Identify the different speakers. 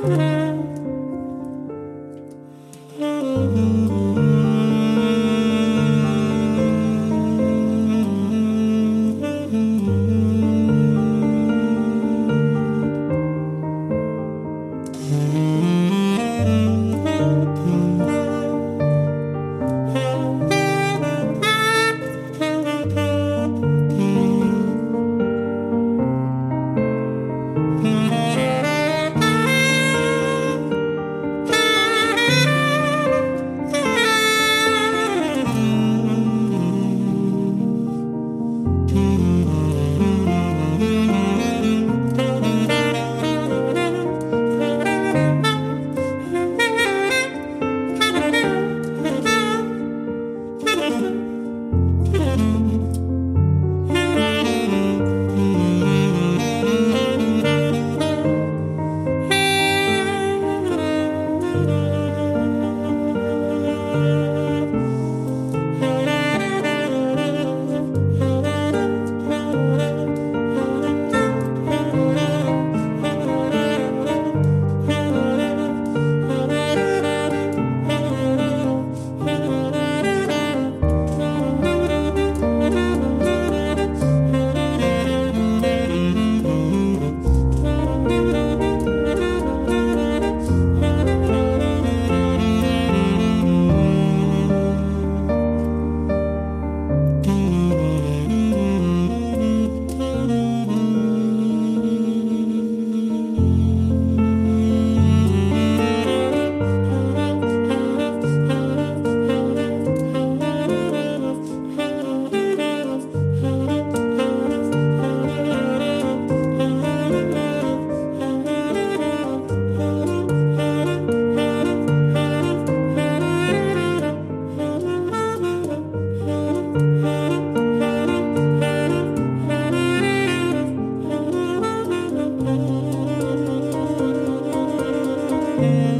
Speaker 1: Mm-hmm. mm